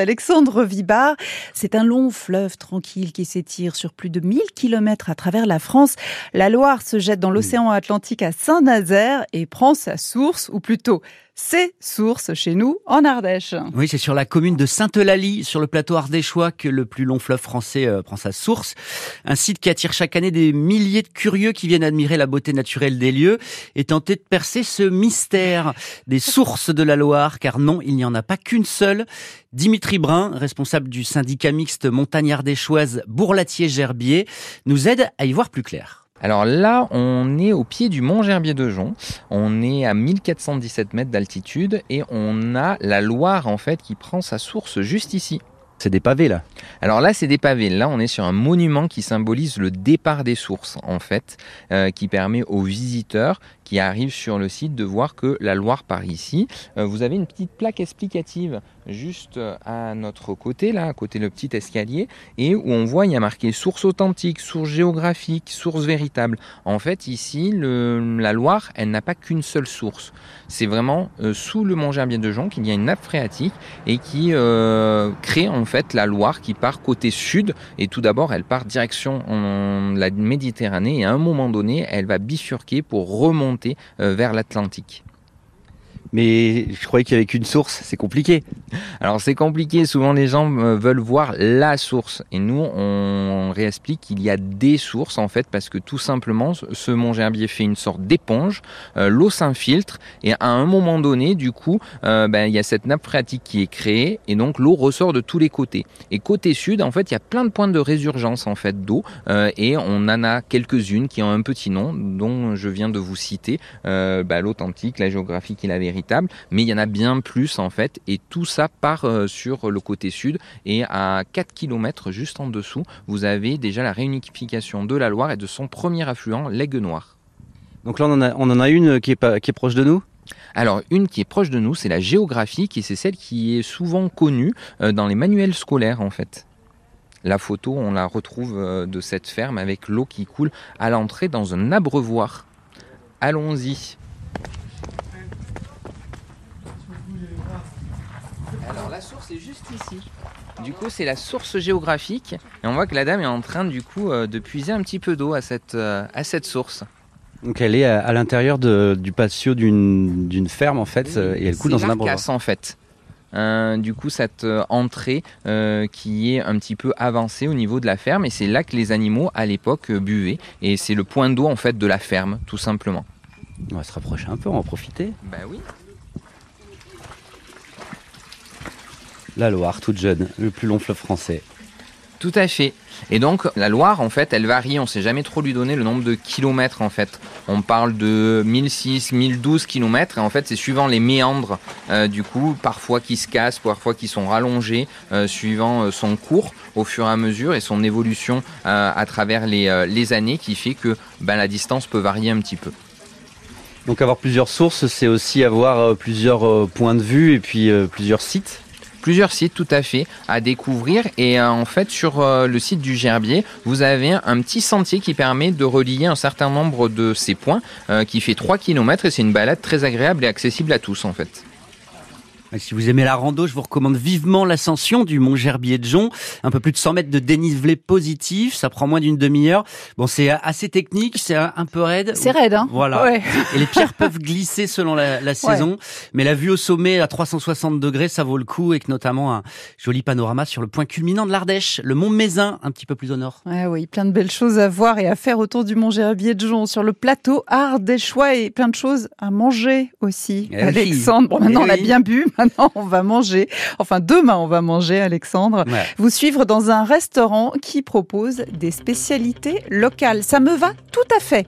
Alexandre Vibard, c'est un long fleuve tranquille qui s'étire sur plus de 1000 kilomètres à travers la France. La Loire se jette dans l'océan Atlantique à Saint-Nazaire et prend sa source, ou plutôt ses sources chez nous en Ardèche. Oui, c'est sur la commune de Sainte-Eulalie, sur le plateau ardéchois, que le plus long fleuve français euh, prend sa source. Un site qui attire chaque année des milliers de curieux qui viennent admirer la beauté naturelle des lieux et tenter de percer ce mystère des sources de la Loire, car non, il n'y en a pas qu'une seule. Dimitri Brun, responsable du syndicat mixte montagnard des Bourlatier-Gerbier, nous aide à y voir plus clair. Alors là, on est au pied du mont Gerbier de Jonc. On est à 1417 mètres d'altitude et on a la Loire en fait qui prend sa source juste ici. C'est des pavés là. Alors là, c'est des pavés. Là, on est sur un monument qui symbolise le départ des sources, en fait, euh, qui permet aux visiteurs qui arrivent sur le site de voir que la Loire part ici. Euh, vous avez une petite plaque explicative juste euh, à notre côté, là, à côté le petit escalier, et où on voit il y a marqué source authentique, source géographique, source véritable. En fait, ici, la Loire, elle n'a pas qu'une seule source. C'est vraiment sous le mont Gerbier de Jonc qu'il y a une nappe phréatique et qui crée en fait la Loire qui part côté sud et tout d'abord elle part direction la Méditerranée et à un moment donné elle va bifurquer pour remonter euh, vers l'Atlantique. Mais je croyais qu'avec une source, c'est compliqué. Alors c'est compliqué, souvent les gens euh, veulent voir la source. Et nous, on réexplique qu'il y a des sources en fait, parce que tout simplement, ce mont Gerbier fait une sorte d'éponge, euh, l'eau s'infiltre, et à un moment donné, du coup, euh, ben, il y a cette nappe phréatique qui est créée, et donc l'eau ressort de tous les côtés. Et côté sud, en fait, il y a plein de points de résurgence en fait d'eau, et on en a quelques-unes qui ont un petit nom, dont je viens de vous citer, ben, l'authentique, la géographique et la vérité mais il y en a bien plus en fait, et tout ça part euh, sur le côté sud, et à 4 km juste en dessous, vous avez déjà la réunification de la Loire et de son premier affluent, l'Aigue Noire. Donc là, on en a, on en a une qui est, pas, qui est proche de nous? Alors une qui est proche de nous, c'est la géographique et c'est celle qui est souvent connue euh, dans les manuels scolaires en fait. La photo, on la retrouve euh, de cette ferme avec l'eau qui coule à l'entrée dans un abreuvoir. Allons-y. Alors la source est juste ici. Du coup, c'est la source géographique. Et on voit que la dame est en train, du coup, euh, de puiser un petit peu d'eau à cette, euh, à cette source. Donc elle est à, l'intérieur du patio d'une ferme, en fait, et elle coule dans un abreuvoir. en fait. Euh, du coup, cette entrée qui est un petit peu avancée au niveau de la ferme, et c'est là que les animaux, à l'époque, buvaient. Et c'est le point d'eau, en fait, de la ferme, tout simplement. On va se rapprocher un peu, on va en profiter. Bah oui. La Loire, toute jeune, le plus long fleuve français. Tout à fait. Et donc la Loire, en fait, elle varie. On ne sait jamais trop lui donner le nombre de kilomètres, en fait. On parle de 1006, 1012 kilomètres. Et en fait, c'est suivant les méandres, euh, du coup, parfois qui se cassent, parfois qui sont rallongés, euh, suivant euh, son cours au fur et à mesure et son évolution à travers les, années, qui fait que ben, la distance peut varier un petit peu. Donc avoir plusieurs sources, c'est aussi avoir plusieurs points de vue et puis plusieurs sites plusieurs sites tout à fait à découvrir et euh, en fait sur euh, le site du Gerbier vous avez un petit sentier qui permet de relier un certain nombre de ces points euh, qui fait 3 km et c'est une balade très agréable et accessible à tous en fait. Si vous aimez la rando, je vous recommande vivement l'ascension du Mont Gerbier de Jonc. Un peu plus de 100 mètres de dénivelé positif, ça prend moins d'une demi-heure. Bon, c'est assez technique, c'est un peu raide. C'est raide, hein Voilà. Et les pierres peuvent glisser selon la, saison, mais la vue au sommet à 360 degrés, ça vaut le coup, et que notamment un joli panorama sur le point culminant de l'Ardèche, le Mont Mézin, un petit peu plus au nord. Ouais, oui, plein de belles choses à voir et à faire autour du Mont Gerbier de Jonc, sur le plateau ardéchois et plein de choses à manger aussi. Eh Alexandre, bon, maintenant eh on a bien bu. Maintenant, on va manger. Enfin, demain, on va manger, Alexandre. Vous suivre dans un restaurant qui propose des spécialités locales. Ça me va tout à fait.